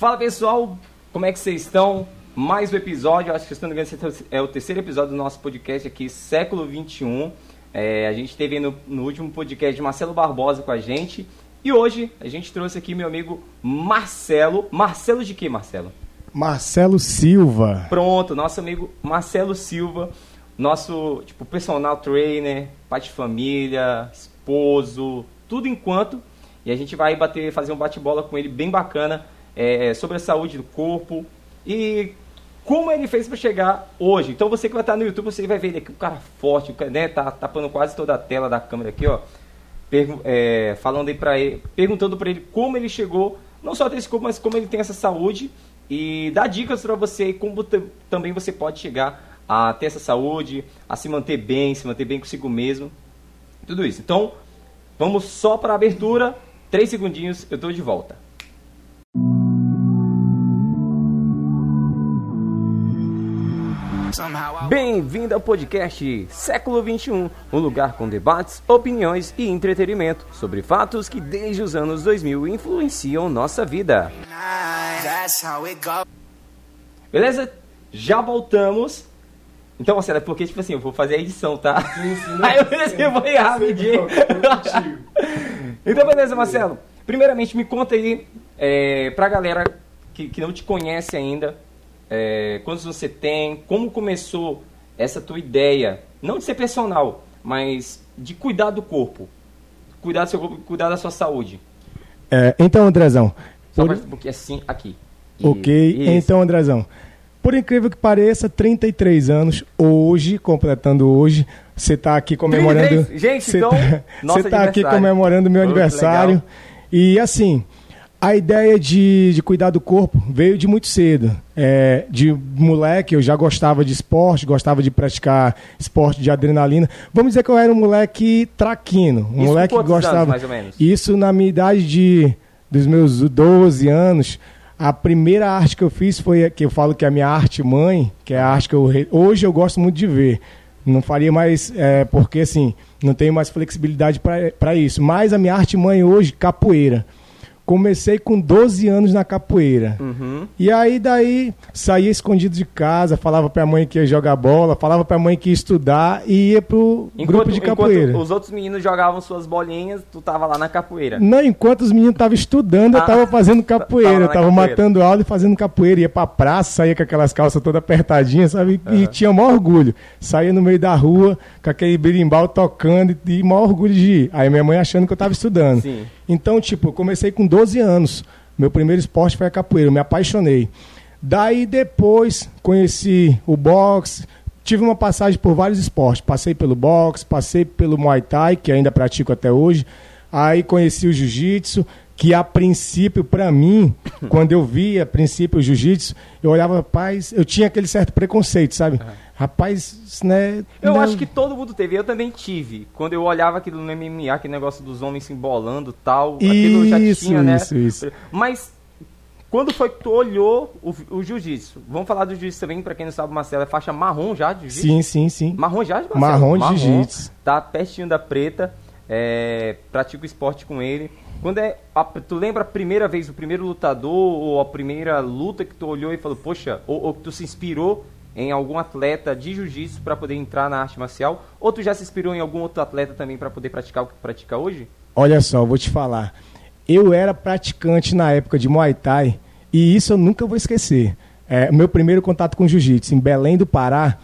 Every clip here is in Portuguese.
Fala pessoal, como é que vocês estão? Mais um episódio, acho que se não me engano, é o terceiro episódio do nosso podcast aqui, século 21. É, a gente teve no, no último podcast Marcelo Barbosa com a gente. E hoje a gente trouxe aqui meu amigo Marcelo. Marcelo de quê, Marcelo? Marcelo Silva. Pronto, nosso amigo Marcelo Silva, nosso tipo personal trainer, pai de família, esposo, tudo enquanto. E a gente vai bater, fazer um bate-bola com ele bem bacana é, sobre a saúde do corpo e como ele fez para chegar hoje. Então você que vai estar no YouTube, você vai ver aqui, um cara forte, né? Tá tapando quase toda a tela da câmera aqui, ó. É, falando aí para ele, perguntando para ele como ele chegou, não só a ter esse corpo, mas como ele tem essa saúde e dá dicas para você como também você pode chegar a ter essa saúde, a se manter bem, se manter bem consigo mesmo, tudo isso. Então, vamos só para a abertura, três segundinhos, eu estou de volta. Bem-vindo ao podcast Século 21, um lugar com debates, opiniões e entretenimento sobre fatos que desde os anos 2000 influenciam nossa vida. Beleza? Já voltamos. Então, Marcelo, é porque, tipo assim, eu vou fazer a edição, tá? Sim, sim. Aí eu pensei, eu vou errar rapidinho. então, beleza, Marcelo. Primeiramente, me conta aí, é, pra galera que, que não te conhece ainda, é, quantos você tem, como começou essa tua ideia, não de ser personal, mas de cuidar do corpo, cuidar do seu corpo, cuidar da sua saúde. É, então, Andrezão. Só por... pouquinho assim, aqui. Ok, Isso. então, Andrezão. Por incrível que pareça, 33 anos, hoje, completando hoje, você está aqui comemorando. 33? Gente, então. Você está aqui comemorando meu aniversário. E assim, a ideia de, de cuidar do corpo veio de muito cedo. É, de moleque, eu já gostava de esporte, gostava de praticar esporte de adrenalina. Vamos dizer que eu era um moleque traquino. Um Isso moleque que gostava. Anos, mais ou menos? Isso na minha idade de, dos meus 12 anos. A primeira arte que eu fiz foi que eu falo que é a minha arte mãe, que é a arte que eu hoje eu gosto muito de ver. Não faria mais, é, porque assim, não tenho mais flexibilidade para isso. Mas a minha arte mãe hoje, capoeira. Comecei com 12 anos na capoeira. Uhum. E aí daí saía escondido de casa, falava pra mãe que ia jogar bola, falava pra mãe que ia estudar e ia pro enquanto, grupo de capoeira. os outros meninos jogavam suas bolinhas, tu tava lá na capoeira. Não, enquanto os meninos estavam estudando, eu ah. tava fazendo capoeira. Tava eu tava capoeira. matando aula e fazendo capoeira. Ia pra praça, saía com aquelas calças todas apertadinhas, sabe? Uhum. E tinha maior orgulho. Saía no meio da rua com aquele berimbau tocando e, e maior orgulho de ir. Aí minha mãe achando que eu tava estudando. Sim. Então, tipo, eu comecei com 12 anos. Meu primeiro esporte foi a capoeira, eu me apaixonei. Daí depois conheci o boxe, tive uma passagem por vários esportes. Passei pelo boxe, passei pelo Muay Thai, que ainda pratico até hoje. Aí conheci o jiu-jitsu, que a princípio, para mim, quando eu via a princípio o jiu-jitsu, eu olhava, rapaz, eu tinha aquele certo preconceito, sabe? Uhum. Rapaz, né? Eu não... acho que todo mundo teve, eu também tive. Quando eu olhava aquilo no MMA, aquele negócio dos homens se embolando tal, isso, aquilo já tinha, né? Isso, isso. Mas quando foi que tu olhou o, o jiu-jitsu? Vamos falar do jiu-jitsu também, pra quem não sabe, Marcelo, é faixa marrom já de jiu-jitsu? Sim, sim, sim. Marrom já de Marcelo? Marrom de jiu-jitsu. Tá pertinho da preta, é, pratico esporte com ele. Quando é. A, tu lembra a primeira vez, o primeiro lutador, ou a primeira luta que tu olhou e falou, poxa, ou, ou que tu se inspirou em algum atleta de jiu-jitsu para poder entrar na arte marcial? Ou tu já se inspirou em algum outro atleta também para poder praticar o que tu pratica hoje? Olha só, vou te falar. Eu era praticante na época de Muay Thai e isso eu nunca vou esquecer. É, meu primeiro contato com jiu-jitsu em Belém do Pará,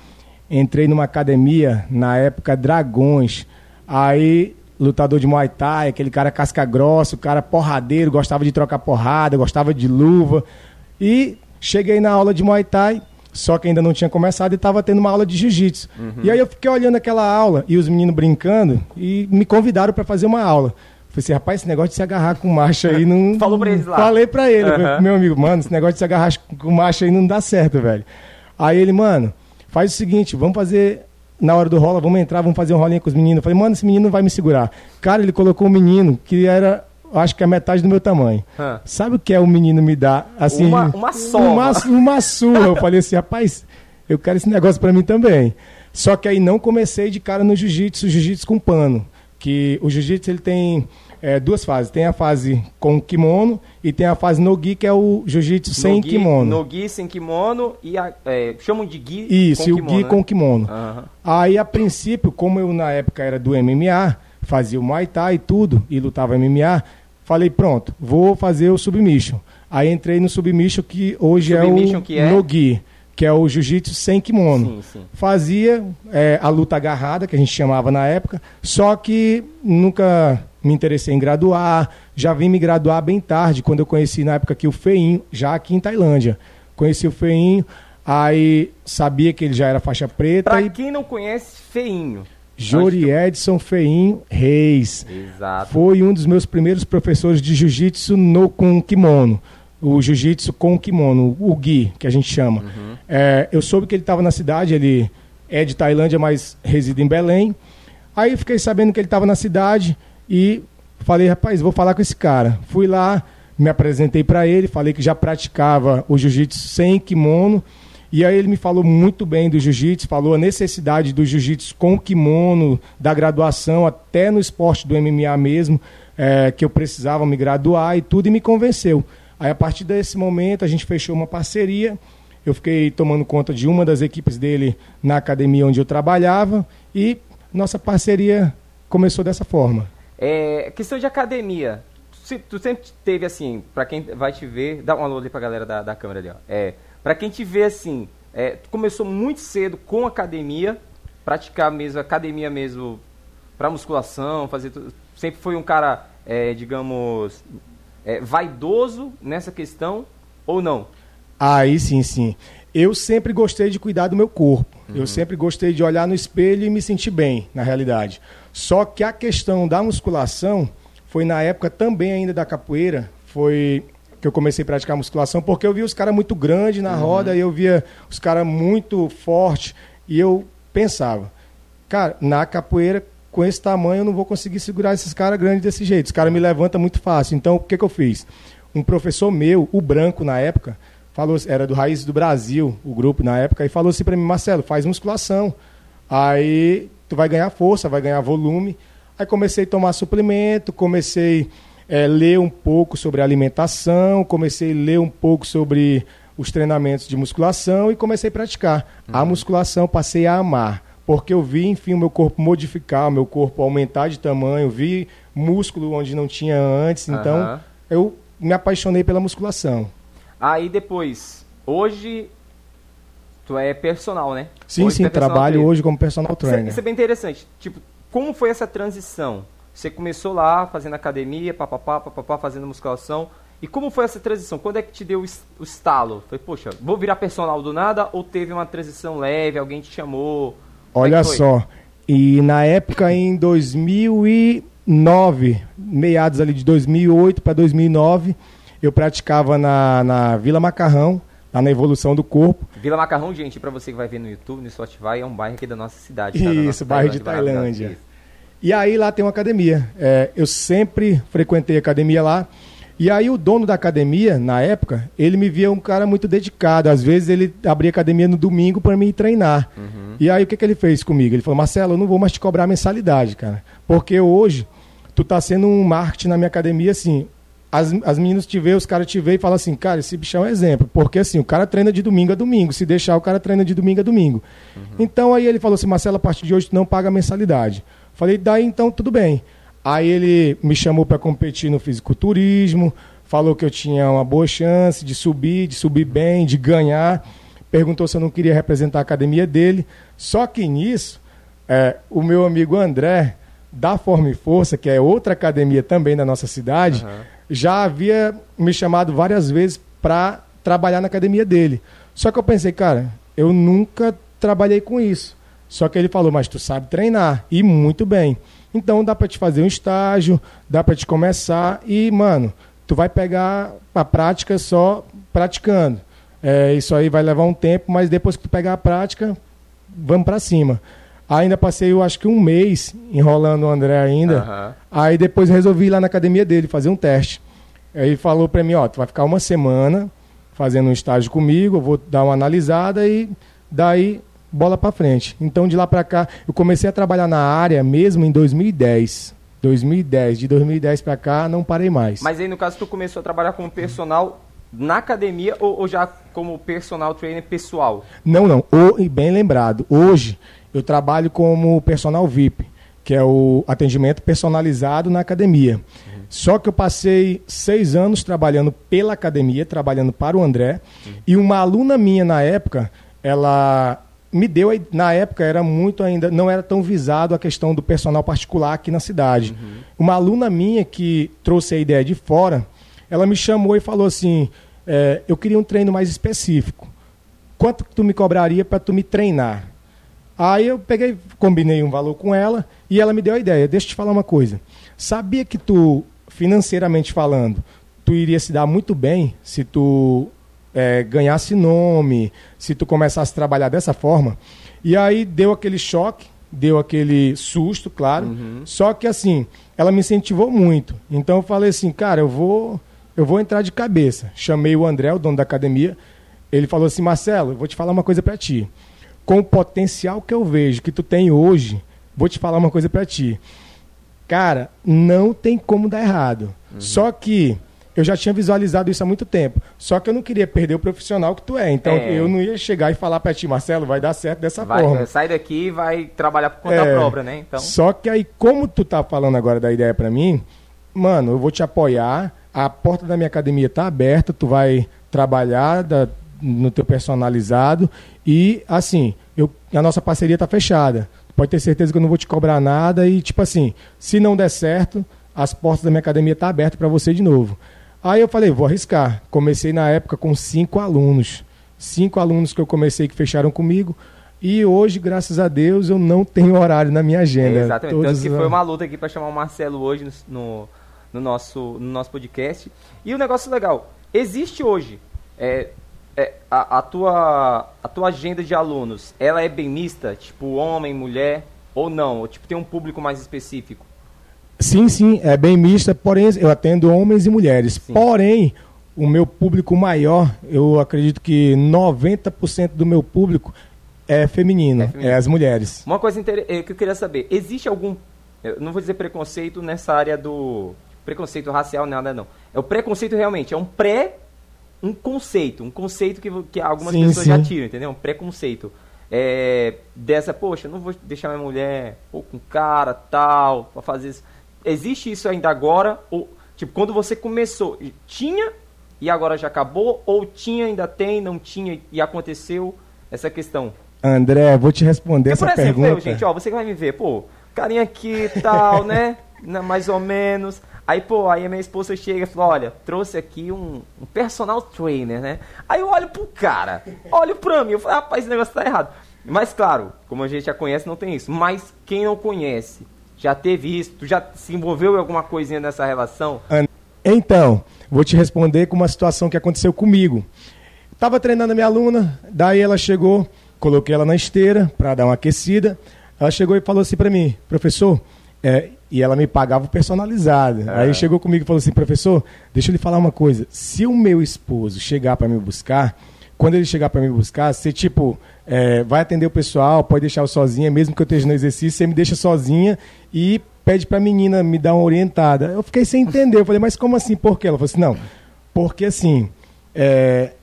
entrei numa academia na época Dragões. Aí lutador de Muay Thai, aquele cara casca grossa, o cara porradeiro, gostava de trocar porrada, gostava de luva. E cheguei na aula de Muay Thai, só que ainda não tinha começado e estava tendo uma aula de jiu-jitsu. Uhum. E aí eu fiquei olhando aquela aula e os meninos brincando e me convidaram para fazer uma aula. Falei assim, rapaz, esse negócio de se agarrar com macho aí não. Falou pra eles lá. Falei pra ele, uhum. meu amigo, mano, esse negócio de se agarrar com macho aí não dá certo, velho. Aí ele, mano, faz o seguinte, vamos fazer. Na hora do rola, vamos entrar, vamos fazer um rolinho com os meninos. Eu falei, mano, esse menino não vai me segurar. Cara, ele colocou um menino que era acho que é metade do meu tamanho. Hã. Sabe o que é o menino me dar? Assim, uma, uma soma. Uma, uma surra. Eu falei assim, rapaz, eu quero esse negócio para mim também. Só que aí não comecei de cara no jiu-jitsu, jiu-jitsu com pano. Que o jiu-jitsu ele tem é, duas fases. Tem a fase com kimono e tem a fase no gi, que é o jiu-jitsu sem gi, kimono. No gi sem kimono e a, é, chamam de gi Isso, com e o kimono, gi né? com kimono. Aham. Aí, a princípio, como eu na época era do MMA, fazia o Muay Thai e tudo, e lutava MMA, falei, pronto, vou fazer o Submission. Aí entrei no Submission, que hoje Submission é o que é? Nogi, que é o Jiu-Jitsu sem kimono. Sim, sim. Fazia é, a luta agarrada, que a gente chamava na época, só que nunca me interessei em graduar, já vim me graduar bem tarde, quando eu conheci na época aqui o Feinho, já aqui em Tailândia. Conheci o Feinho, aí sabia que ele já era faixa preta Pra e quem não conhece, feinho. Jori Edson Feinho Reis. Exato. Foi um dos meus primeiros professores de jiu-jitsu no com kimono. O jiu-jitsu com kimono, o Gui, que a gente chama. É, eu soube que ele estava na cidade, ele é de Tailândia, mas reside em Belém. Aí eu fiquei sabendo que ele estava na cidade e falei, rapaz, vou falar com esse cara. Fui lá, me apresentei para ele, falei que já praticava o jiu-jitsu sem kimono. E aí ele me falou muito bem do jiu-jitsu, falou a necessidade do jiu-jitsu com kimono, da graduação, até no esporte do MMA mesmo, é, que eu precisava me graduar e tudo, e me convenceu. Aí a partir desse momento a gente fechou uma parceria, eu fiquei tomando conta de uma das equipes dele na academia onde eu trabalhava, e nossa parceria começou dessa forma. É, questão de academia. Se- Tu sempre teve assim, pra quem vai te ver, dá um alô ali pra galera da, da câmera ali, ó. É, pra quem te vê assim, é, tu começou muito cedo com academia, praticar mesmo, academia mesmo, pra musculação, fazer tudo. Sempre foi um cara, é, digamos, é, vaidoso nessa questão, ou não? Aí sim, sim. Eu sempre gostei de cuidar do meu corpo. Eu sempre gostei de olhar no espelho e me sentir bem, na realidade. Só que a questão da musculação foi na época também ainda da capoeira, foi que eu comecei a praticar musculação, porque eu via os caras muito grandes na roda e eu via os caras muito fortes e eu pensava, cara, na capoeira com esse tamanho eu não vou conseguir segurar esses caras grandes desse jeito. Os caras me levantam muito fácil. Então, o que, que eu fiz? Um professor meu, o Branco, na época, falou, era do Raízes do Brasil, o grupo na época, e falou assim para mim, Marcelo, faz musculação. Aí tu vai ganhar força, vai ganhar volume. Aí comecei a tomar suplemento, comecei a ler um pouco sobre alimentação, comecei a ler um pouco sobre os treinamentos de musculação e comecei a praticar. A musculação passei a amar, porque eu vi, enfim, o meu corpo modificar, o meu corpo aumentar de tamanho, vi músculo onde não tinha antes, então Aham. eu me apaixonei pela musculação. Aí depois, hoje, tu é personal, né? Sim, Hoje sim, é trabalho trainer. hoje como personal Isso, é- trainer. isso é bem interessante. Tipo, como foi essa transição? Você começou lá fazendo academia, papapá, papapá, fazendo musculação. E como foi essa transição? Quando é que te deu o estalo? Foi, poxa, vou virar personal do nada ou teve uma transição leve, alguém te chamou? Olha só, e na época em 2009, meados ali de 2008 para 2009, eu praticava na, na Vila Macarrão, lá na Evolução do Corpo. Vila Macarrão, gente, pra você que vai ver no YouTube, no Spotify, é um bairro aqui da nossa cidade. tá? Da Isso, nossa bairro de. Tailândia. E aí lá tem uma academia. É, eu sempre frequentei a academia lá. E aí o dono da academia, na época, ele me via um cara muito dedicado. Às vezes ele abria academia no domingo para mim treinar. E aí o que, que ele fez comigo? Ele falou, Marcelo, eu não vou mais te cobrar mensalidade, cara. Porque hoje tu tá sendo um marketing na minha academia, assim. As, as meninas te veem, os caras te veem e falam assim, cara, esse bichão é um exemplo. Porque assim, o cara treina de domingo a domingo. Se deixar, o cara treina de domingo a domingo. Então aí ele falou assim, Marcelo, a partir de hoje tu não paga mensalidade. Falei, daí então tudo bem. Aí ele me chamou para competir no fisiculturismo, falou que eu tinha uma boa chance de subir, de subir bem, de ganhar. Perguntou se eu não queria representar a academia dele. Só que nisso, é, o meu amigo André, da Forma e Força, que é outra academia também da nossa cidade, já havia me chamado várias vezes para trabalhar na academia dele. Só que eu pensei, cara, eu nunca trabalhei com isso. Só que ele falou, mas tu sabe treinar e muito bem. Então dá para te fazer um estágio, dá para te começar e, mano, tu vai pegar a prática só praticando. É, isso aí vai levar um tempo, mas depois que tu pegar a prática, vamos para cima. Ainda passei, eu acho que um mês enrolando o André ainda. Aham. Aí depois resolvi ir lá na academia dele fazer um teste. Aí ele falou para mim, ó, tu vai ficar uma semana fazendo um estágio comigo, eu vou dar uma analisada e daí bola para frente. Então de lá para cá, eu comecei a trabalhar na área mesmo em 2010. 2010. De 2010 para cá, não parei mais. Mas aí, no caso, tu começou a trabalhar como personal na academia ou, ou já como personal trainer pessoal? Não, não. O, e bem lembrado. Hoje, eu trabalho como personal VIP, que é o atendimento personalizado na academia. Uhum. Só que eu passei seis anos trabalhando pela academia, trabalhando para o André, uhum. e uma aluna minha na época, ela me deu, na época era muito ainda, não era tão visado a questão do personal particular aqui na cidade. Uhum. Uma aluna minha que trouxe a ideia de fora, ela me chamou e falou assim, é, eu queria um treino mais específico. Quanto tu me cobraria para tu me treinar? Aí eu peguei, combinei um valor com ela e ela me deu a ideia. Deixa eu te falar uma coisa. Sabia que tu, financeiramente falando, tu iria se dar muito bem se tu é, ganhasse nome, se tu começasse a trabalhar dessa forma. E aí deu aquele choque, deu aquele susto, claro. Uhum. Só que assim, ela me incentivou muito. Então eu falei assim, cara, eu vou, eu vou entrar de cabeça. Chamei o André, o dono da academia. Ele falou assim, Marcelo, eu vou te falar uma coisa para ti. Com o potencial que eu vejo que tu tem hoje, vou te falar uma coisa para ti. Cara, não tem como dar errado. Uhum. Só que eu já tinha visualizado isso há muito tempo. Só que eu não queria perder o profissional que tu é. Então é. eu não ia chegar e falar para ti, Marcelo, vai dar certo dessa vai, forma. Sai daqui e vai trabalhar por conta é. própria, né? Então... Só que aí, como tu tá falando agora da ideia para mim, mano, eu vou te apoiar. A porta da minha academia tá aberta, tu vai trabalhar da, no teu personalizado e assim, eu, a nossa parceria tá fechada. Pode ter certeza que eu não vou te cobrar nada e tipo assim, se não der certo, as portas da minha academia tá abertas para você de novo. Aí eu falei, vou arriscar. Comecei na época com cinco alunos. Cinco alunos que eu comecei que fecharam comigo. E hoje, graças a Deus, eu não tenho horário na minha agenda. É, exatamente. Todos Tanto que foi uma luta aqui para chamar o Marcelo hoje no, no, no, nosso, no nosso podcast. E o um negócio legal, existe hoje é, é, a, a, tua, a tua agenda de alunos, ela é bem mista? Tipo, homem, mulher, ou não? Ou tipo, tem um público mais específico? Sim, sim, é bem mista, porém eu atendo homens e mulheres. Sim. Porém, o meu público maior, eu acredito que 90% do meu público é feminino, é, feminino. é as mulheres. Uma coisa eh, que eu queria saber, existe algum, não vou dizer preconceito nessa área do preconceito racial, nada não. É o preconceito realmente, é um pré um conceito, um conceito que, que algumas sim, pessoas sim. já tiram, entendeu? Um preconceito. É, dessa, poxa, não vou deixar minha mulher ou com cara tal, para fazer isso existe isso ainda agora? Ou, tipo, quando você começou, tinha e agora já acabou? Ou tinha, ainda tem, não tinha e aconteceu essa questão? André, vou te responder Porque, essa por exemplo, pergunta. Eu, gente, ó, você que vai me ver, pô, carinha aqui e tal, né? Mais ou menos. Aí, pô, aí a minha esposa chega e fala, olha, trouxe aqui um, um, personal trainer, né? Aí eu olho pro cara, olho pra mim, eu falo, rapaz, esse negócio tá errado. Mas claro, como a gente já conhece, não tem isso. Mas quem não conhece, já teve isso? Tu já se envolveu em alguma coisinha nessa relação? Então, vou te responder com uma situação que aconteceu comigo. Estava treinando a minha aluna, daí ela chegou, coloquei ela na esteira para dar uma aquecida. Ela chegou e falou assim para mim, professor, é, e ela me pagava personalizado. É. Aí chegou comigo e falou assim, professor, deixa eu lhe falar uma coisa. Se o meu esposo chegar para me buscar, quando ele chegar para me buscar, você tipo é, vai atender o pessoal, pode deixar eu sozinha, mesmo que eu esteja no exercício, você me deixa sozinha e pede para a menina me dar uma orientada. Eu fiquei sem entender, eu falei, mas como assim? Por quê? Ela falou assim, não, porque assim, é,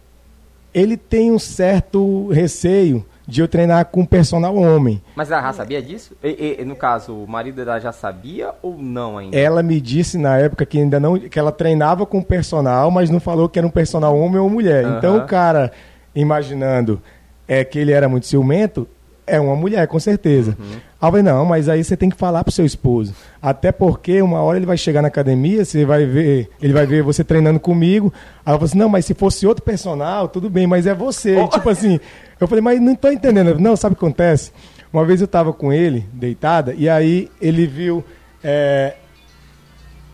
ele tem um certo receio de eu treinar com personal homem. Mas ela já sabia disso? E, e, no caso, o marido dela já sabia ou não ainda? Ela me disse na época que ainda não, que ela treinava com personal, mas não falou que era um personal homem ou mulher. Uhum. Então o cara, imaginando é que ele era muito ciumento, é uma mulher, com certeza. Uhum. Aí eu falei, não, mas aí você tem que falar pro seu esposo. Até porque uma hora ele vai chegar na academia, você vai ver, ele vai ver você treinando comigo. Aí eu falei assim, não, mas se fosse outro personal, tudo bem, mas é você. Oh. Tipo assim, eu falei, mas não tô entendendo. Não, sabe o que acontece? Uma vez eu tava com ele, deitada, e aí ele viu. É...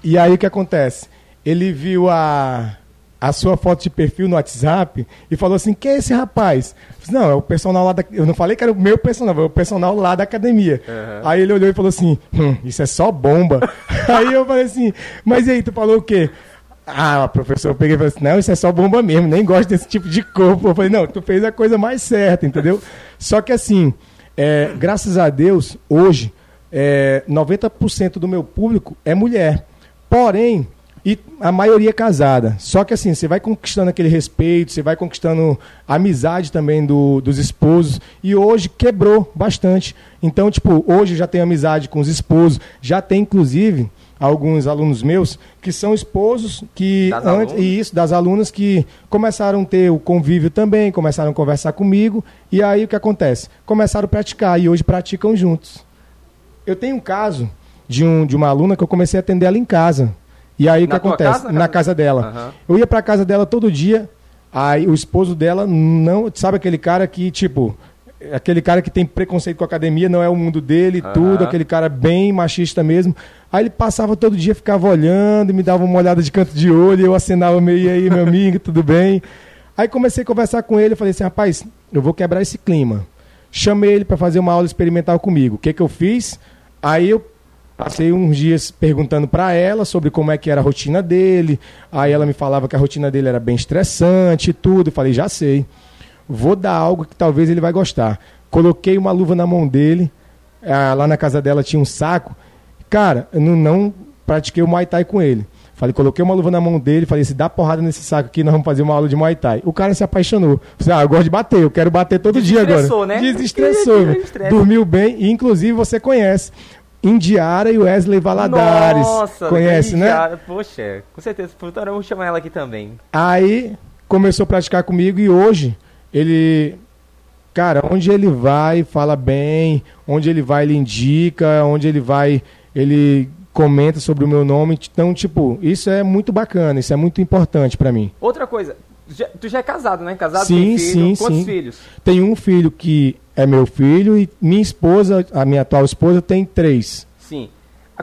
E aí o que acontece? Ele viu a a sua foto de perfil no WhatsApp e falou assim: quem é esse rapaz? não, é o personal lá da. Eu não falei que era o meu personal, é o personal lá da academia. Uhum. Aí ele olhou e falou assim: hum, isso é só bomba. aí eu falei assim: mas e aí, tu falou o quê? Ah, professor, eu peguei e falei assim: não, isso é só bomba mesmo, nem gosto desse tipo de corpo. Eu falei: não, tu fez a coisa mais certa, entendeu? Só que assim, é, graças a Deus, hoje, é, 90% do meu público é mulher. Porém, e a maioria é casada. Só que assim, você vai conquistando aquele respeito, você vai conquistando a amizade também do, dos esposos. E hoje quebrou bastante. Então, tipo, hoje já tenho amizade com os esposos. Já tem, inclusive, alguns alunos meus que são esposos que Das antes alunas? e isso das alunas que começaram a ter o convívio também, começaram a conversar comigo e aí o que acontece? Começaram a praticar e hoje praticam juntos. Eu tenho um caso de, um, de uma aluna que eu comecei a atender ela em casa. E aí o que Na acontece? casa? Na casa dela. Aham. Eu ia pra casa dela todo dia, aí o esposo dela não. Sabe aquele cara que, tipo. Aquele cara que tem preconceito com a academia, não é o mundo dele, Aham. tudo, aquele cara bem machista mesmo. Aí ele passava todo dia, ficava olhando, me dava uma olhada de canto de olho, eu acenava meio "E aí, meu amigo, tudo bem? Aí comecei a conversar com ele, falei assim, rapaz, eu vou quebrar esse clima. Chamei ele para fazer uma aula experimental comigo. O que que eu fiz? Aí eu Passei uns dias perguntando para ela sobre como é que era a rotina dele. Aí ela me falava que a rotina dele era bem estressante e tudo. Eu falei, já sei. Vou dar algo que talvez ele vai gostar. Coloquei uma luva na mão dele. ah, lá na casa dela tinha um saco. Cara, eu não, não pratiquei o Muay Thai com ele. Falei, coloquei uma luva na mão dele, falei, se dá porrada nesse saco aqui, nós vamos fazer uma aula de Muay Thai. O cara se apaixonou. Falei, ah, eu gosto de bater, eu quero bater todo dia agora. Desestressou, né? Desestressou. velho. Desestressa. Dormiu bem e inclusive você conhece. Indiara e Wesley Valadares. Nossa, Conhece, né? já- Poxa, com certeza. Portanto, eu vou chamar ela aqui também. Aí começou a praticar comigo e hoje ele. Cara, onde ele vai, fala bem, onde ele vai, ele indica, onde ele vai, ele comenta sobre o meu nome. Então, tipo, isso é muito bacana, isso é muito importante pra mim. Outra coisa, tu já, tu já é casado, né? Casado, Sim, tem filho. sim, Quantos sim. filhos? Tenho um filho que é meu filho e minha esposa, a minha atual esposa, tem três. Sim.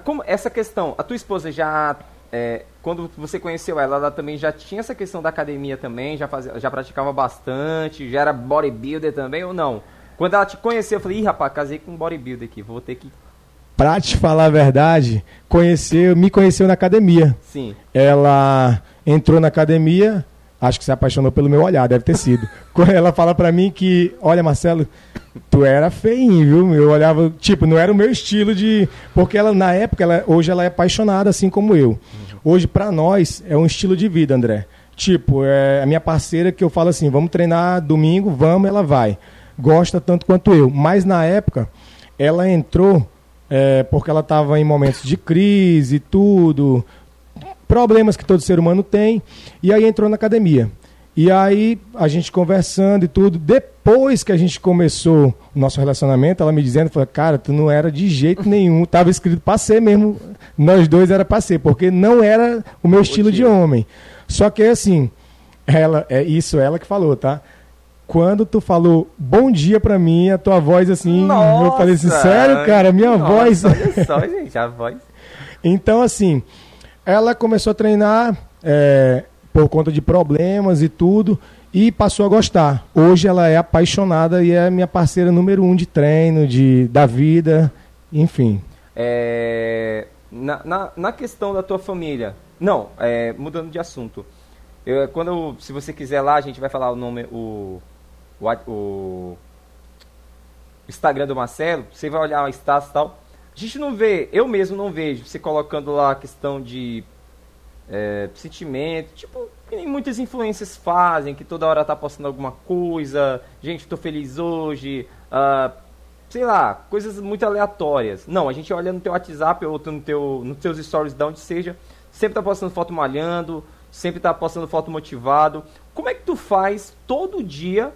Como- essa questão, a tua esposa já, é, quando você conheceu ela, ela também já tinha essa questão da academia também, já, fazia, já praticava bastante, já era bodybuilder também ou não? Quando ela te conheceu, eu falei, ih, rapaz, casei com um bodybuilder aqui, vou ter que... Pra te falar a verdade, conheceu, me conheceu na academia. Sim. ela entrou na academia, acho que se apaixonou pelo meu olhar, deve ter sido. Quando ela fala pra mim que, olha Marcelo, tu era feinho, viu? Eu olhava, tipo, não era o meu estilo de, porque ela na época, ela, hoje ela é apaixonada assim como eu. Hoje pra nós é um estilo de vida, André. Tipo, é a minha parceira que eu falo assim, vamos treinar domingo, vamos, ela vai. Gosta tanto quanto eu. Mas na época, ela entrou é, porque ela estava em momentos de crise tudo, problemas que todo ser humano tem, e aí entrou na academia. E aí, a gente conversando e tudo, depois que a gente começou o nosso relacionamento, ela me dizendo, falou, cara, tu não era de jeito nenhum, tava escrito pra ser mesmo, nós dois era pra ser, porque não era o meu estilo de homem. Só que assim, ela, é isso ela que falou, tá? Quando tu falou bom dia pra mim, a tua voz assim, eu falei assim, Nossa! sério, cara, minha Nossa, voz. Olha só, gente, a voz. Então, assim, ela começou a treinar é, por conta de problemas e tudo, e passou a gostar. Hoje ela é apaixonada e é minha parceira número um de treino, de, da vida, enfim. É, na, na, na questão da tua família, não, é, mudando de assunto. Eu, quando se você quiser lá, a gente vai falar o nome, o, o, o Instagram do Marcelo, você vai olhar o status e tal. A gente não vê, eu mesmo não vejo você colocando lá a questão de é, sentimento, tipo, que nem muitas influências fazem, que toda hora tá postando alguma coisa, gente, tô feliz hoje, ah, sei lá, coisas muito aleatórias. Não, a gente olha no teu WhatsApp ou no teu, nos teus stories de onde seja, sempre tá postando foto malhando, sempre tá postando foto motivado. Como é que tu faz todo dia?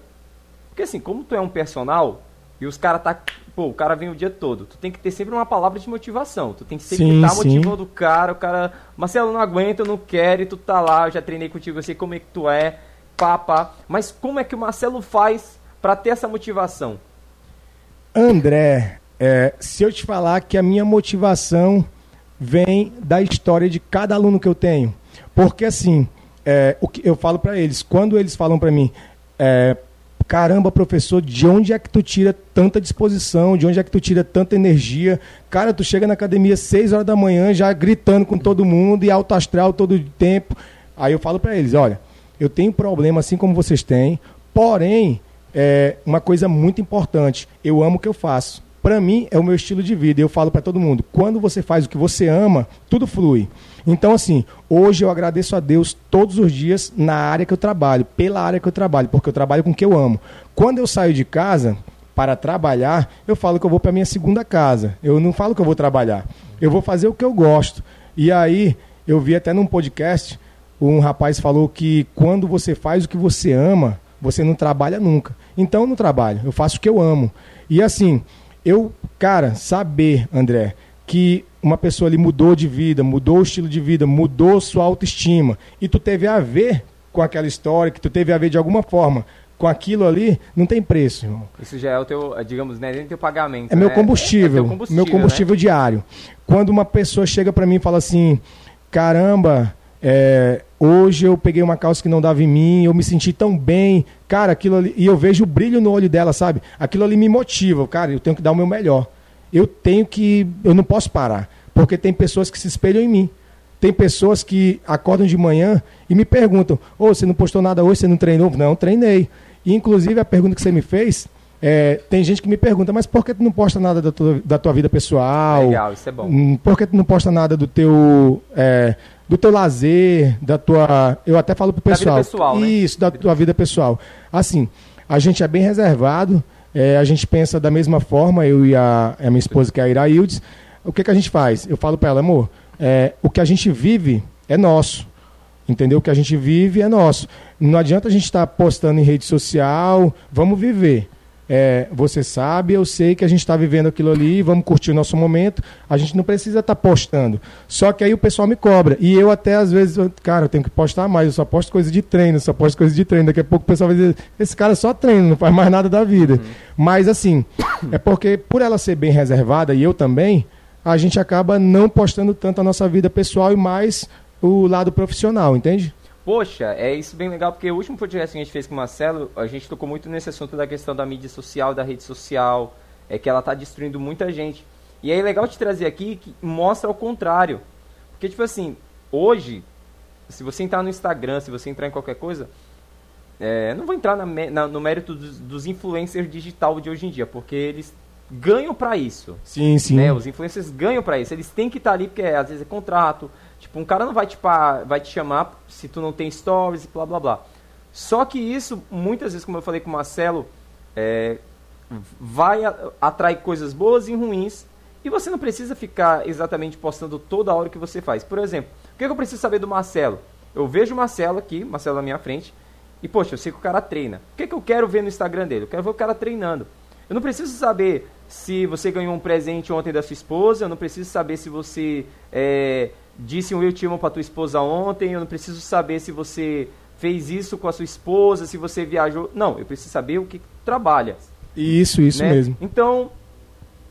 Porque assim, como tu é um personal e os caras tá, pô, o cara vem o dia todo, tu tem que ter sempre uma palavra de motivação. Tu tem que sempre estar sim. motivando o cara, o cara, Marcelo, não aguento, eu não quero, e tu tá lá, eu já treinei contigo, eu sei como é que tu é, pá, pá. Mas como é que o Marcelo faz pra ter essa motivação? André, é, se eu te falar que a minha motivação vem da história de cada aluno que eu tenho. Porque assim, é, o que eu falo para eles, quando eles falam para mim, é, caramba, professor, de onde é que tu tira tanta disposição? De onde é que tu tira tanta energia? Cara, tu chega na academia às 6 horas da manhã já gritando com todo mundo e alto astral todo o tempo. Aí eu falo para eles, olha, eu tenho problema assim como vocês têm, porém, é uma coisa muito importante, eu amo o que eu faço. para mim é o meu estilo de vida. Eu falo para todo mundo, quando você faz o que você ama, tudo flui. Então assim, hoje eu agradeço a Deus todos os dias na área que eu trabalho, pela área que eu trabalho, porque eu trabalho com o que eu amo. Quando eu saio de casa para trabalhar, eu falo que eu vou para minha segunda casa. Eu não falo que eu vou trabalhar. Eu vou fazer o que eu gosto. E aí, eu vi até num podcast, um rapaz falou que quando você faz o que você ama, você não trabalha nunca. Então eu não trabalho, eu faço o que eu amo. E assim, eu, cara, saber, André, que uma pessoa ali mudou de vida, mudou o estilo de vida, mudou sua autoestima, e tu teve a ver com aquela história, que tu teve a ver de alguma forma com aquilo ali, não tem preço, irmão. Isso já é o teu, digamos, né, nem teu pagamento. É né? meu combustível, é, combustível meu combustível né? diário. Quando uma pessoa chega para mim e fala assim, caramba, é, hoje eu peguei uma calça que não dava em mim, eu me senti tão bem, cara, aquilo ali, e eu vejo o brilho no olho dela, sabe? Aquilo ali me motiva, cara, eu tenho que dar o meu melhor. Eu tenho que, eu não posso parar, porque tem pessoas que se espelham em mim. Tem pessoas que acordam de manhã e me perguntam: Ô, oh, você não postou nada hoje, você não treinou? Não, treinei. E, inclusive, a pergunta que você me fez, é, tem gente que me pergunta, mas por que tu não posta nada da tua, da tua vida pessoal? Legal, isso é bom. Hum, Por que tu não posta nada do teu, é, do teu lazer, da tua... Eu até falo pro Da vida pessoal. pessoal, né? Isso, da tua vida pessoal. Assim, a gente é bem reservado, é, a gente pensa da mesma forma, eu e a, a minha esposa, que é a Iraildes. O que, que a gente faz? Eu falo para ela, amor, é, o que a gente vive é nosso. Entendeu? O que a gente vive é nosso. Não adianta a gente estar postando em rede social, vamos viver. É, você sabe, eu sei que a gente está vivendo aquilo ali, vamos curtir o nosso momento. A gente não precisa estar postando. Só que aí o pessoal me cobra. E eu até às vezes, eu, cara, eu tenho que postar mais, eu só posto coisa de treino, só posto coisa de treino. Daqui a pouco o pessoal vai dizer, esse cara só treina, não faz mais nada da vida. Mas assim, é porque por ela ser bem reservada, e eu também, a gente acaba não postando tanto a nossa vida pessoal e mais o lado profissional, entende? Poxa, é isso bem legal, porque o último podcast que a gente fez com o Marcelo, a gente tocou muito nesse assunto da questão da mídia social, da rede social, é que ela tá destruindo muita gente. E aí é legal te trazer aqui que mostra ao contrário. Porque, tipo assim, hoje, se você entrar no Instagram, se você entrar em qualquer coisa, é, não vou entrar na, na- no mérito dos, dos influencers digital de hoje em dia, porque eles ganham pra isso. Sim, sim. Né? Os influencers ganham pra isso. Eles têm que estar ali porque às vezes é contrato. Tipo, um cara não vai te, pa- vai te chamar se tu não tem stories e blá blá blá. Só que isso, muitas vezes, como eu falei com o Marcelo, é, vai atrair coisas boas e ruins. E você não precisa ficar exatamente postando toda hora o que você faz. Por exemplo, o que, que eu preciso saber do Marcelo? Eu vejo o Marcelo aqui, Marcelo na minha frente, e poxa, eu sei que o cara treina. O que, que eu quero ver no Instagram dele? Eu quero ver o cara treinando. Eu não preciso saber se você ganhou um presente ontem da sua esposa, eu não preciso saber se você é, disse um eu te amo pra tua esposa ontem, eu não preciso saber se você fez isso com a sua esposa, se você viajou. Não, eu preciso saber o que trabalha. Isso, isso né? mesmo. Então,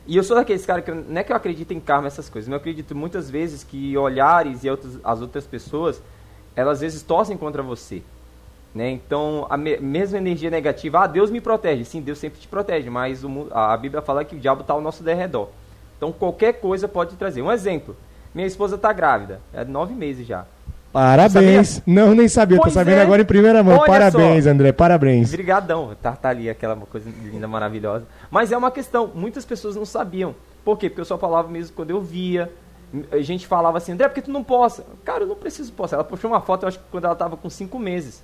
e eu sou daqueles caras que não é que eu acredito em karma essas coisas, mas eu acredito muitas vezes que olhares e outras, as outras pessoas, elas às vezes torcem contra você. Né? Então, a me- mesma energia negativa, ah, Deus me protege. Sim, Deus sempre te protege, mas o a Bíblia fala que o diabo está ao nosso derredor. Então, qualquer coisa pode trazer. Um exemplo, minha esposa está grávida, é nove meses já. Parabéns. Não, nem sabia. Pois Tô sabendo é. agora em primeira mão. Olha parabéns, só. André. Parabéns. Brigadão, tá, tá ali aquela coisa linda, maravilhosa. Mas é uma questão, muitas pessoas não sabiam. Por quê? Porque eu só falava mesmo quando eu via. A gente falava assim, André, por que tu não posta? Cara, eu não preciso postar. Ela postou uma foto, eu acho que quando ela tava com cinco meses.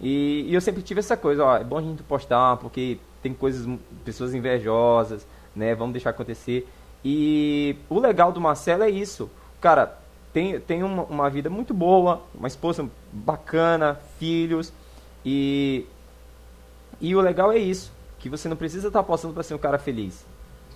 E, e eu sempre tive essa coisa, ó, é bom a gente postar, porque tem coisas, pessoas invejosas, né? Vamos deixar acontecer. E o legal do Marcelo é isso. Cara, tem, tem uma, uma vida muito boa, uma esposa bacana, filhos. E e o legal é isso, que você não precisa estar apostando para ser um cara feliz,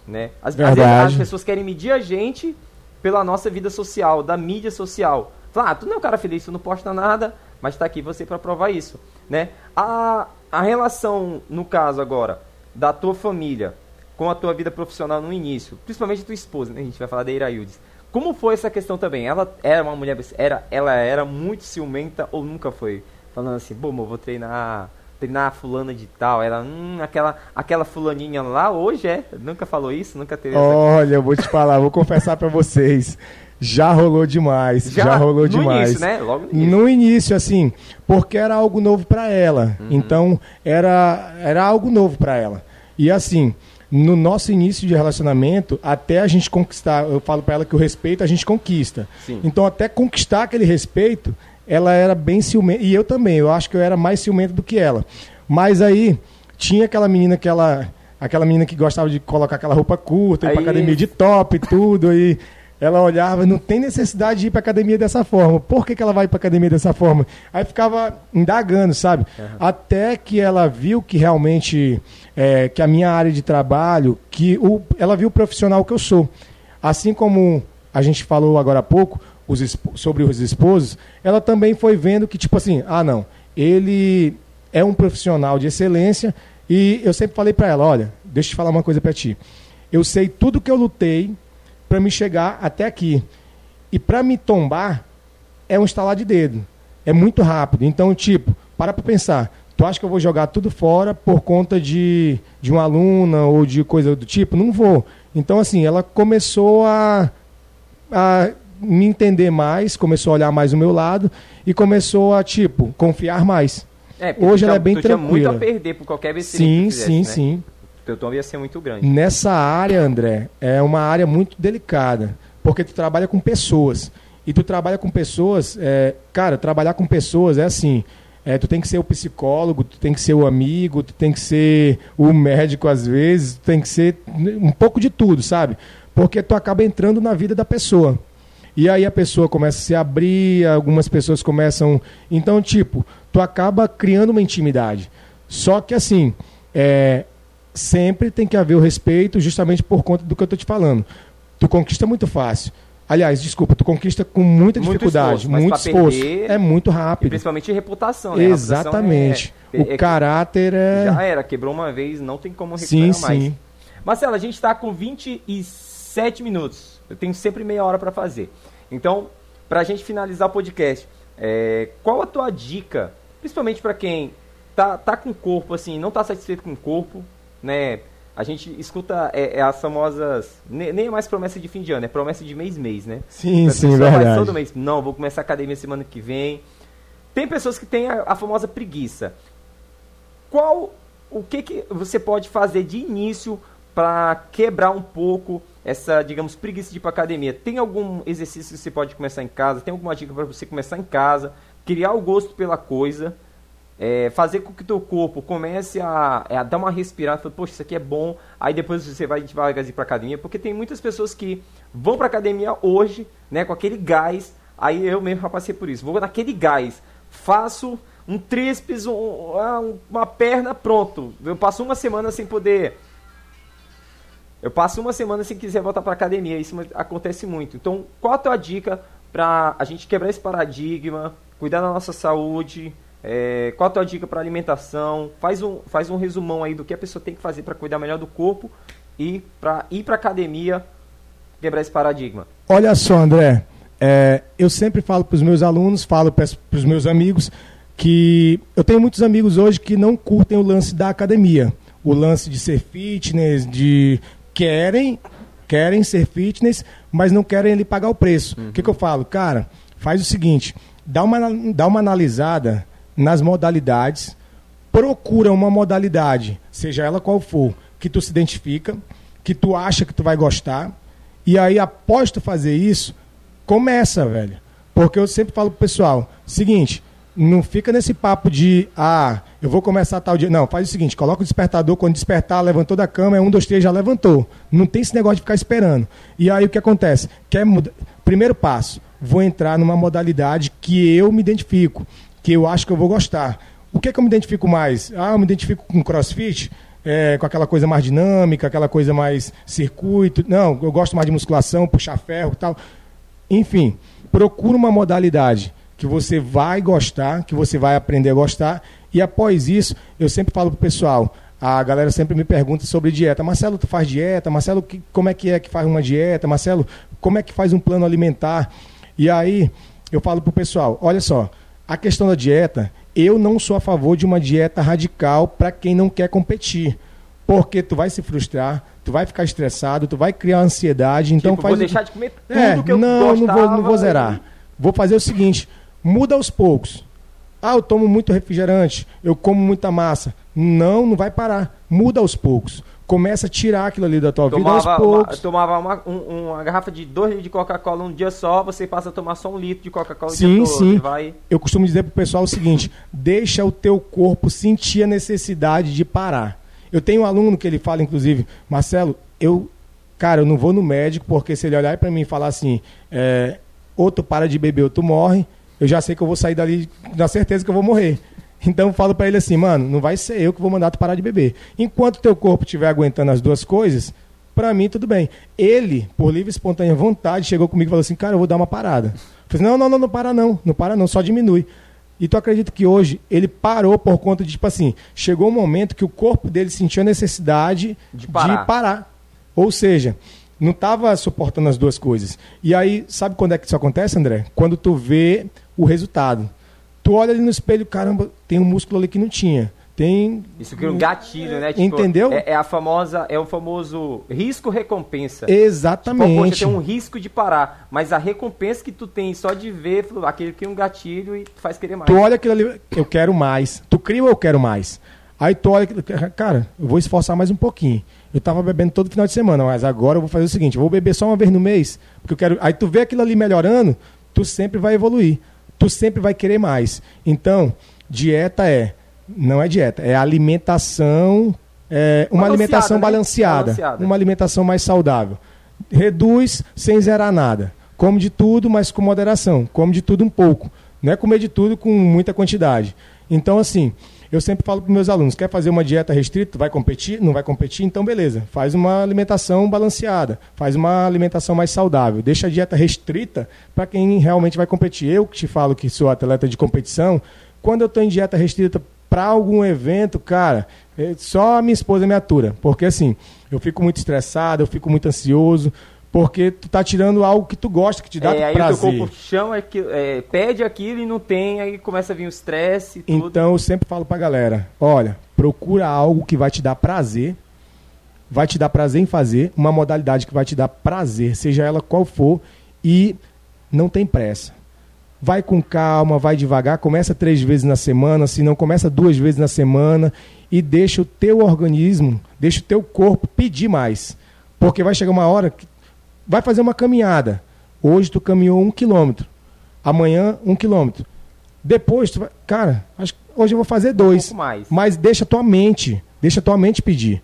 né? Às, vezes as pessoas querem medir a gente pela nossa vida social, da mídia social. Fala, ah, tu não é um cara feliz, tu não posta nada, mas tá aqui você para provar isso, né? A, a relação, no caso agora, da tua família com a tua vida profissional no início, principalmente a tua esposa, né? A gente vai falar da Iraildes. Como foi essa questão também? Ela era uma mulher, era, ela era muito ciumenta ou nunca foi? Falando assim, bom, amor, vou treinar, treinar a fulana de tal. Ela, hum, aquela, aquela fulaninha lá, hoje é. Nunca falou isso, nunca teve Olha, eu vou te falar, vou confessar pra vocês. Já rolou demais. Já, rolou no demais. início, né? Logo no início. No início, assim, porque era algo novo pra ela. Uhum. Então, era, era algo novo pra ela. E assim, no nosso início de relacionamento, até a gente conquistar, eu falo para ela que o respeito a gente conquista. Sim. Então, até conquistar aquele respeito, ela era bem ciumenta. E eu também, eu acho que eu era mais ciumento do que ela. Mas aí, tinha aquela menina que ela. Aquela menina que gostava de colocar aquela roupa curta, ir pra Aí- academia de top e tudo, aí ela olhava, não tem necessidade de ir pra academia dessa forma. Por que, que ela vai pra academia dessa forma? Aí ficava indagando, sabe? Até que ela viu que realmente, é, que a minha área de trabalho, que o, ela viu o profissional que eu sou. Assim como a gente falou agora há pouco os sobre os esposos, ela também foi vendo que, tipo assim, ah, não, ele é um profissional de excelência e eu sempre falei para ela, olha, deixa eu te falar uma coisa para ti. Eu sei tudo que eu lutei para me chegar até aqui. E para me tombar é um estalar de dedo. É muito rápido. Então, tipo, para para pensar. Tu acha que eu vou jogar tudo fora por conta de, de uma aluna ou de coisa do tipo? Não vou. Então, assim, ela começou a, a me entender mais, começou a olhar mais o meu lado e começou a, tipo, confiar mais. É, Hoje ela é bem tu tinha muito tranquila. a perder por qualquer que Sim, fizesse, sim, né? sim. Tom ia ser muito grande. Nessa área, André, é uma área muito delicada, porque tu trabalha com pessoas. E tu trabalha com pessoas, é, cara, trabalhar com pessoas é assim, é, tu tem que ser o psicólogo, tu tem que ser o amigo, tu tem que ser o médico às vezes, tu tem que ser um pouco de tudo, sabe? Porque tu acaba entrando na vida da pessoa. E aí a pessoa começa a se abrir, algumas pessoas começam. Então, tipo, tu acaba criando uma intimidade. Só que assim, é, sempre tem que haver o respeito, justamente por conta do que eu estou te falando. Tu conquista muito fácil. Aliás, desculpa, tu conquista com muita Muito dificuldade, esforço, mas muito esforço. É muito E rápido. principalmente reputação, né? Reputação Exatamente. é- o é- caráter é. Já era, quebrou uma vez, não tem como sim, recuperar mais. sim. Marcelo, a gente está com 27 minutos. Eu tenho sempre meia hora para fazer. Então, para a gente finalizar o podcast, é, qual a tua dica, principalmente para quem tá, tá com o corpo, assim, não tá satisfeito com o corpo, né? A gente escuta é, é as famosas. ne- Nem é mais promessa de fim de ano, é promessa de mês-mês, né? Sim, sim, verdade. todo mês. Não, vou começar a academia semana que vem. Tem pessoas que têm a, a famosa preguiça. Qual o que, que você pode fazer de início para quebrar um pouco essa, digamos, preguiça de ir para academia? Tem algum exercício que você pode começar em casa? Tem alguma dica para você começar em casa? Criar o gosto pela coisa? É, fazer com que o teu corpo comece a, é, a dar uma respirada, poxa, isso aqui é bom, aí depois você vai devagarzinho para academia, porque tem muitas pessoas que vão para academia hoje, né, com aquele gás, aí eu mesmo já passei por isso, vou naquele gás, faço um tríceps, um- uma perna, pronto, eu passo uma semana sem poder. Eu passo uma semana sem quiser voltar para academia, isso acontece muito. Então, qual a tua dica para a gente quebrar esse paradigma, cuidar da nossa saúde? É, qual a tua dica para alimentação? Faz um, faz um resumão aí do que a pessoa tem que fazer para cuidar melhor do corpo e para ir para academia quebrar esse paradigma. Olha só, André, é, eu sempre falo para os meus alunos, falo para os meus amigos, que eu tenho muitos amigos hoje que não curtem o lance da academia. O lance de ser fitness, de querem, querem ser fitness, mas não querem ele pagar o preço. O que, que eu falo? Cara, faz o seguinte, dá uma, dá uma analisada nas modalidades, procura uma modalidade, seja ela qual for, que tu se identifica, que tu acha que tu vai gostar, e aí após tu fazer isso, começa, velho. Porque eu sempre falo pro pessoal, seguinte, não fica nesse papo de, ah, eu vou começar tal dia. Não, faz o seguinte, coloca o despertador, quando despertar, levantou da cama, é um, dois, três, já levantou. Não tem esse negócio de ficar esperando. E aí o que acontece? Quer mudar? Primeiro passo, vou entrar numa modalidade que eu me identifico, que eu acho que eu vou gostar. O que, que eu me identifico mais? Ah, eu me identifico com crossfit, é, com aquela coisa mais dinâmica, aquela coisa mais circuito. Não, eu gosto mais de musculação, puxar ferro e tal. Enfim, procura uma modalidade que você vai gostar, que você vai aprender a gostar. E após isso, eu sempre falo pro pessoal, a galera sempre me pergunta sobre dieta. Marcelo, tu faz dieta? Marcelo, que, como é que é que faz uma dieta? Marcelo, como é que faz um plano alimentar? E aí, eu falo pro pessoal, olha só, a questão da dieta, eu não sou a favor de uma dieta radical para quem não quer competir. Porque tu vai se frustrar, tu vai ficar estressado, tu vai criar ansiedade, então tipo, faz vou deixar de comer tudo é, que eu não, não vou, não vou zerar. Vou fazer o seguinte: muda aos poucos. Ah, eu tomo muito refrigerante, eu como muita massa. Não, não vai parar. Muda aos poucos. Começa a tirar aquilo ali da tua tomava vida aos poucos. Uma, tomava uma, um, uma garrafa de 2 litros de Coca-Cola um dia só, você passa a tomar só um litro de Coca-Cola Sim, sim. Vai... Eu costumo dizer pro pessoal o seguinte: deixa o teu corpo sentir a necessidade de parar. Eu tenho um aluno que ele fala, inclusive, Marcelo, eu, cara, eu não vou no médico porque se ele olhar para mim e falar assim, é, ou tu para de beber ou tu morre, eu já sei que eu vou sair dali na certeza que eu vou morrer. Então eu falo para ele assim, mano, não vai ser eu que vou mandar tu parar de beber. Enquanto teu corpo estiver aguentando as duas coisas, para mim tudo bem. Ele, por livre e espontânea vontade, chegou comigo e falou assim, cara, eu vou dar uma parada. Eu falei, não, não, não, não para não, não para não, só diminui. E tu acredita que hoje ele parou por conta de, tipo assim, chegou um momento que o corpo dele sentiu a necessidade de parar. De parar. Ou seja, não estava suportando as duas coisas. E aí, sabe quando é que isso acontece, André? Quando tu vê o resultado. Tu olha ali no espelho, caramba, tem um músculo ali que não tinha. Tem. Isso que é um gatilho, né? Tipo, Entendeu? É, é, a famosa, é o famoso risco-recompensa. Exatamente. Tipo, poxa, tem um risco de parar, mas a recompensa que tu tem só de ver aquele que é um gatilho e faz querer mais. Tu olha aquilo ali, eu quero mais. Tu cria ou eu quero mais? Aí tu olha, cara, eu vou esforçar mais um pouquinho. Eu tava bebendo todo final de semana, mas agora eu vou fazer o seguinte, eu vou beber só uma vez no mês, porque eu quero. Aí tu vê aquilo ali melhorando, tu sempre vai evoluir tu sempre vai querer mais. Então, dieta é, não é dieta, é alimentação, é uma alimentação né? balanceada, balanceada, uma alimentação mais saudável. Reduz sem zerar nada. Come de tudo, mas com moderação. Come de tudo um pouco. Não é comer de tudo com muita quantidade. Então, assim, eu sempre falo para meus alunos: quer fazer uma dieta restrita? Vai competir? Não vai competir? Então, beleza. Faz uma alimentação balanceada. Faz uma alimentação mais saudável. Deixa a dieta restrita para quem realmente vai competir. Eu que te falo que sou atleta de competição, quando eu estou em dieta restrita para algum evento, cara, é só a minha esposa me atura. Porque assim, eu fico muito estressado, eu fico muito ansioso. Porque tu tá tirando algo que tu gosta, que te dá é, prazer. Aí o teu corpo chama, é, pede aquilo e não tem, aí começa a vir o estresse e tudo. Então eu sempre falo pra galera, olha, procura algo que vai te dar prazer, vai te dar prazer em fazer, uma modalidade que vai te dar prazer, seja ela qual for, e não tem pressa. Vai com calma, vai devagar, começa três vezes na semana, se não começa duas vezes na semana, e deixa o teu organismo, deixa o teu corpo pedir mais. Porque vai chegar uma hora que vai fazer uma caminhada. Hoje tu caminhou um quilômetro. Amanhã, um quilômetro. Depois, tu vai, cara, acho, hoje eu vou fazer dois. Um mais. Mas deixa tua mente, deixa tua mente pedir.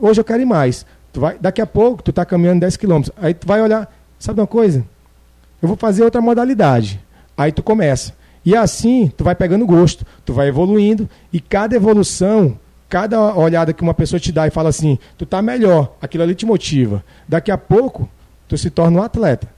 Hoje eu quero ir mais. Tu vai, daqui a pouco tu está caminhando 10 quilômetros. Aí tu vai olhar, sabe uma coisa? Eu vou fazer outra modalidade. Aí tu começa. E assim, tu vai pegando gosto, tu vai evoluindo e cada evolução cada olhada que uma pessoa te dá e fala assim, tu tá melhor, aquilo ali te motiva. Daqui a pouco, tu se torna um atleta.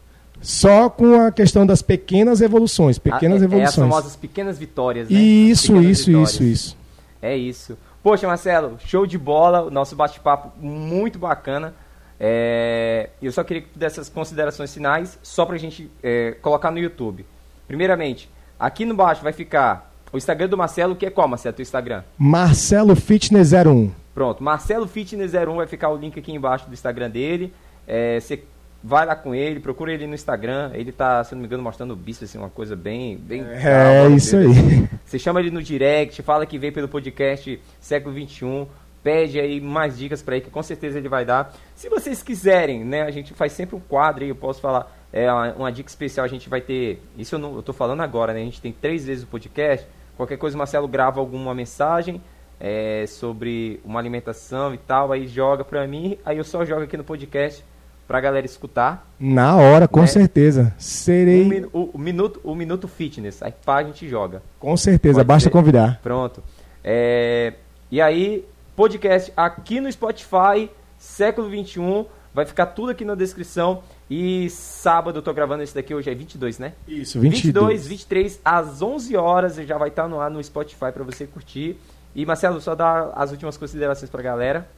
Só com a questão das pequenas evoluções, pequenas ah, é, evoluções. É as famosas pequenas vitórias, né? Isso, isso, vitórias. isso, isso. É isso. Poxa, Marcelo, show de bola, o nosso bate-papo muito bacana. É, eu só queria que dessas considerações finais, só pra gente é, colocar no YouTube. Primeiramente, aqui no baixo vai ficar o Instagram do Marcelo, que é qual, Marcelo, teu Instagram? Marcelo Fitness 01. Pronto, Marcelo Fitness 01 vai ficar o link aqui embaixo do Instagram dele. É, você vai lá com ele, procura ele no Instagram. Ele tá, se não me engano, mostrando o bicho, assim, uma coisa bem. bem é, calma, isso aí. Você chama ele no direct, fala que veio pelo podcast Século XXI. Pede aí mais dicas para ele, que com certeza ele vai dar. Se vocês quiserem, né? A gente faz sempre um quadro aí, eu posso falar. É uma, uma dica especial, a gente vai ter. Isso eu, não, eu tô falando agora, né? A gente tem três vezes o podcast. Qualquer coisa o Marcelo grava alguma mensagem é, sobre uma alimentação e tal, aí joga pra mim, aí eu só jogo aqui no podcast pra galera escutar. Na hora, com né? certeza. Serei. O, o, minuto, o Minuto Fitness, aí pá, a gente joga. Com certeza, Pode basta ser. convidar. Pronto. É, e aí, podcast aqui no Spotify, século 21. Vai ficar tudo aqui na descrição. E sábado eu tô gravando esse daqui, hoje é 22, né? Isso, 22. 22, 23, às 11 horas. Já vai estar no ar no Spotify para você curtir. E Marcelo, só dar as últimas considerações pra galera.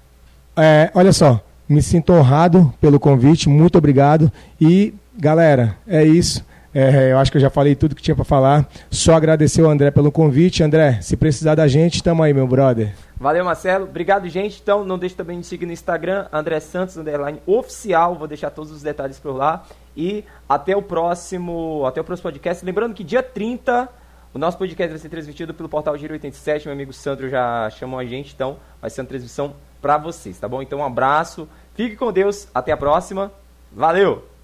É, olha só, me sinto honrado pelo convite, muito obrigado. E, galera, é isso. É, eu acho que eu já falei tudo que tinha para falar. Só agradecer o André pelo convite. André, se precisar da gente, tamo aí, meu brother. Valeu, Marcelo. Obrigado, gente. Então, não deixe também de seguir no Instagram, André Santos, underline oficial. Vou deixar todos os detalhes por lá. E até o próximo, até o próximo podcast. Lembrando que dia 30, o nosso podcast vai ser transmitido pelo portal Giro 87. Meu amigo Sandro já chamou a gente, então vai ser uma transmissão para vocês, tá bom? Então um abraço, fique com Deus, até a próxima, valeu!